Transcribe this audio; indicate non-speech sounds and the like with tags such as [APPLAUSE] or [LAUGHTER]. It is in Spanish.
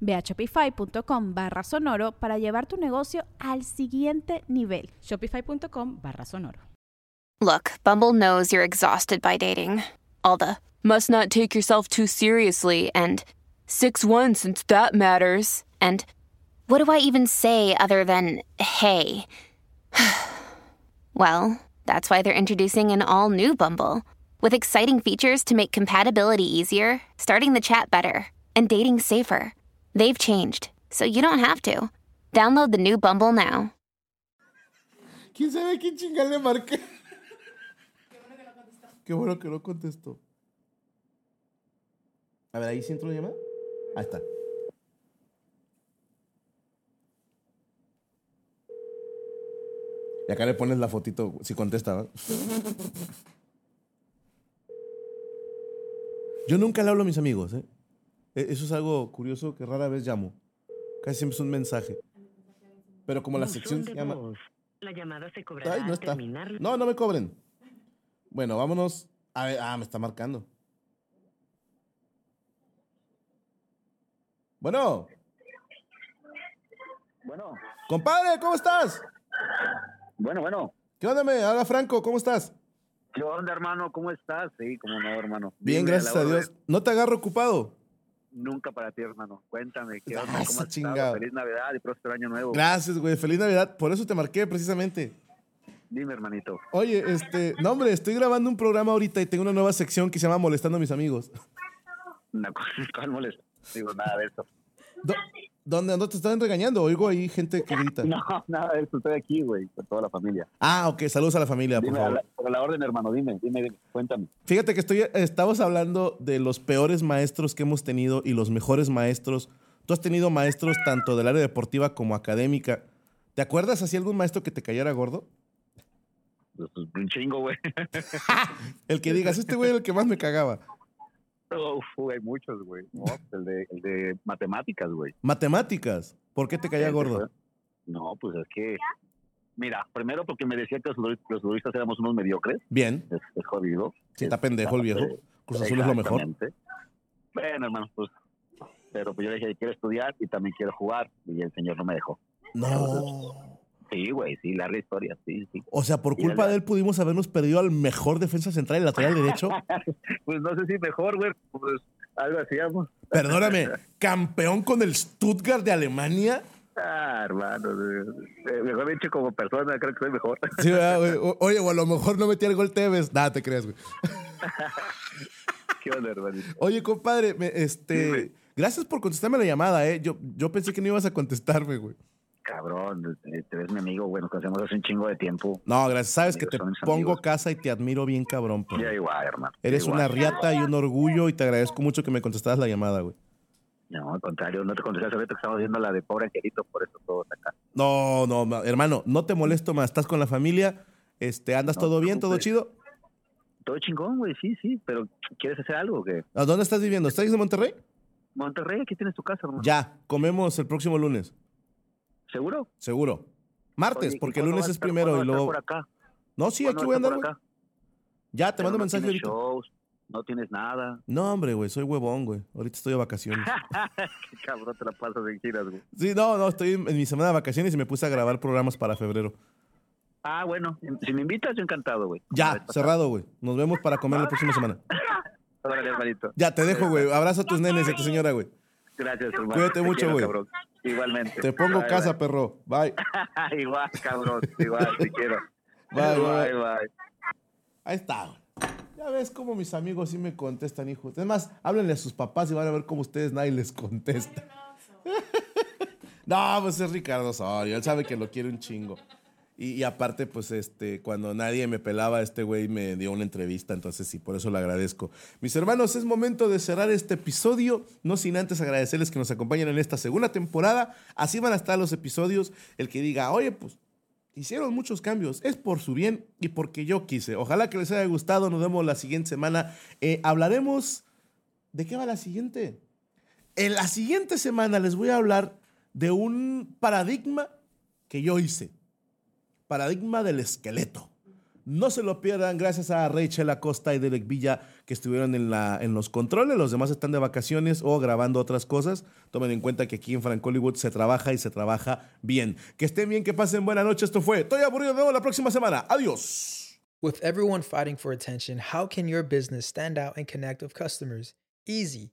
Ve a shopify.com barra sonoro para llevar tu negocio al siguiente nivel. Shopify.com barra sonoro. Look, Bumble knows you're exhausted by dating. All the must not take yourself too seriously and 6 1 since that matters. And what do I even say other than hey? [SIGHS] well, that's why they're introducing an all new Bumble with exciting features to make compatibility easier, starting the chat better, and dating safer. They've changed, so you don't have to. Download the new Bumble now. ¿Quién sabe quién chingada le marqué? Qué bueno que no contestó. A ver, ahí sí entró la llamada. Ahí está. Y acá le pones la fotito si contesta, ¿no? Yo nunca le hablo a mis amigos, ¿eh? E- Eso es algo curioso que rara vez llamo. Casi siempre es un mensaje. Pero como la sección se llama... La llamada se cobrará Ay, no está. No, no me cobren. Bueno, vámonos. A ver, ah, me está marcando. Bueno, Bueno, compadre, ¿cómo estás? bueno, bueno. ¿Qué onda, me? Habla Franco, ¿cómo estás? ¿Qué onda, hermano? ¿Cómo estás? Sí, cómo no, hermano. Bien, Dime, gracias a. Dios. ¿No te agarro ocupado? Nunca para ti, hermano. Cuéntame, ¿qué Ah, onda? ¿Cómo has chingado. Feliz Navidad y próspero año nuevo. Gracias, güey. Feliz Navidad. Por eso te marqué precisamente. Dime, hermanito. Oye, este, no, hombre, estoy grabando un programa ahorita y tengo una nueva sección que se llama Molestando a mis amigos. No, [LAUGHS] ¿Cuál molesta? Digo, nada de eso. Do- ¿Dónde, ¿Dónde te están regañando? Oigo ahí gente que grita. [LAUGHS] No, nada de eso. Estoy aquí, güey, con toda la familia. Ah, ok. Saludos a la familia, por Dime, a favor. la, por la orden, hermano. Dime, dime. Cuéntame. Fíjate que estoy, estamos hablando de los peores maestros que hemos tenido y los mejores maestros. Tú has tenido maestros tanto del área deportiva como académica. ¿Te acuerdas así algún maestro que te cayera gordo? Pues, un chingo, güey. [LAUGHS] El que digas, este güey era el que más me cagaba. Uf, güey, muchos, güey. [LAUGHS] No, el, de, el de matemáticas, güey. Matemáticas. ¿Por qué te caía gordo? No, pues es que... Mira, primero porque me decía que los los futbolistas éramos unos mediocres. Bien. Es, es jodido. Sí, está pendejo el viejo. Cruz Azul es lo mejor. Bueno, hermano, pues. Pero pues yo le dije, quiero estudiar y también quiero jugar. Y el señor no me dejó. No. Sí, güey, sí, larga historia, sí, sí. O sea, por culpa de él pudimos habernos perdido al mejor defensa central y lateral derecho. [LAUGHS] pues no sé si mejor, güey, pues algo hacíamos. Perdóname, [LAUGHS] campeón con el Stuttgart de Alemania. Ah, hermano, eh, mejor dicho como persona, creo que soy mejor. Sí, ¿verdad, güey? Oye, o a lo mejor no metía el gol Tevez. Nada, te creas, güey. [LAUGHS] ¿Qué onda, hermanito? Oye, compadre, me- este, gracias por contestarme la llamada, ¿eh? Yo, yo pensé que no ibas a contestarme, güey. Cabrón, eh, te ves mi amigo, güey, nos conocemos hace un chingo de tiempo. No, gracias. Sabes que te pongo amigos. casa y te admiro bien, cabrón. pero Ya igual, hermano. Eres una riata y un orgullo y te agradezco mucho que me contestaras la llamada, güey. No, al contrario, no te contesté hace rato que estamos viendo la de pobre angelito, por eso todos acá. No, no, ma- hermano, no te molesto más. Estás con la familia, este, andas No todo bien, todo preocupes. chido. Todo chingón, güey, sí, sí, pero ¿quieres hacer algo o qué? ¿A dónde estás viviendo? ¿Estás en Monterrey? Monterrey, aquí tienes tu casa, hermano. Ya, comemos el próximo lunes, ¿Seguro? seguro. Martes, Oye, ¿y porque el lunes es primero y luego. por acá? No, sí, ¿Cuándo aquí voy a andar, por acá? Ya, te Pero mando no mensaje tienes ahorita. shows, no tienes nada. No, hombre, güey, soy huevón, güey. Ahorita estoy de vacaciones. [LAUGHS] Qué cabrón te la pasas en giras, güey. Sí, no, no, estoy en mi semana de vacaciones y me puse a grabar programas para febrero. Ah, bueno, si me invitas, yo encantado, güey. Ya, cerrado, güey. Nos vemos para comer la próxima semana. [LAUGHS] Órale, hermanito. Ya, te dejo, güey. Abrazo a tus nenes y a tu señora, güey. Gracias, hermano. Cuídate Te mucho, güey. Igualmente. Te pongo Bye, casa, bye. perro. Bye. [LAUGHS] igual, cabrón. Igual, te quiero. Bye, bye. bye. bye. Ahí está. Ya ves cómo mis amigos sí me contestan, hijo. Es más, háblenle a sus papás y van a ver cómo ustedes nadie les contesta. [LAUGHS] No, pues es Ricardo Osorio. Él sabe que lo quiere un chingo. Y, y aparte, pues, este, cuando nadie me pelaba, este güey me dio una entrevista, entonces sí, por eso le agradezco. Mis hermanos, es momento de cerrar este episodio, no sin antes agradecerles que nos acompañen en esta segunda temporada. Así van a estar los episodios. El que diga, oye, pues, hicieron muchos cambios. Es por su bien y porque yo quise. Ojalá que les haya gustado. Nos vemos la siguiente semana. Eh, hablaremos. ¿De qué va la siguiente? En la siguiente semana les voy a hablar de un paradigma que yo hice. Paradigma del esqueleto. No se lo pierdan, gracias a Rachel Acosta y Derek Villa que estuvieron en, la, en los controles. Los demás están de vacaciones o grabando otras cosas. Tomen en cuenta que aquí en Frank Hollywood se trabaja y se trabaja bien. Que estén bien, que pasen buena noche. Esto fue Estoy aburrido. Nos vemos la próxima semana. Adiós. With everyone fighting for attention, how can your business stand out and connect with customers? Easy.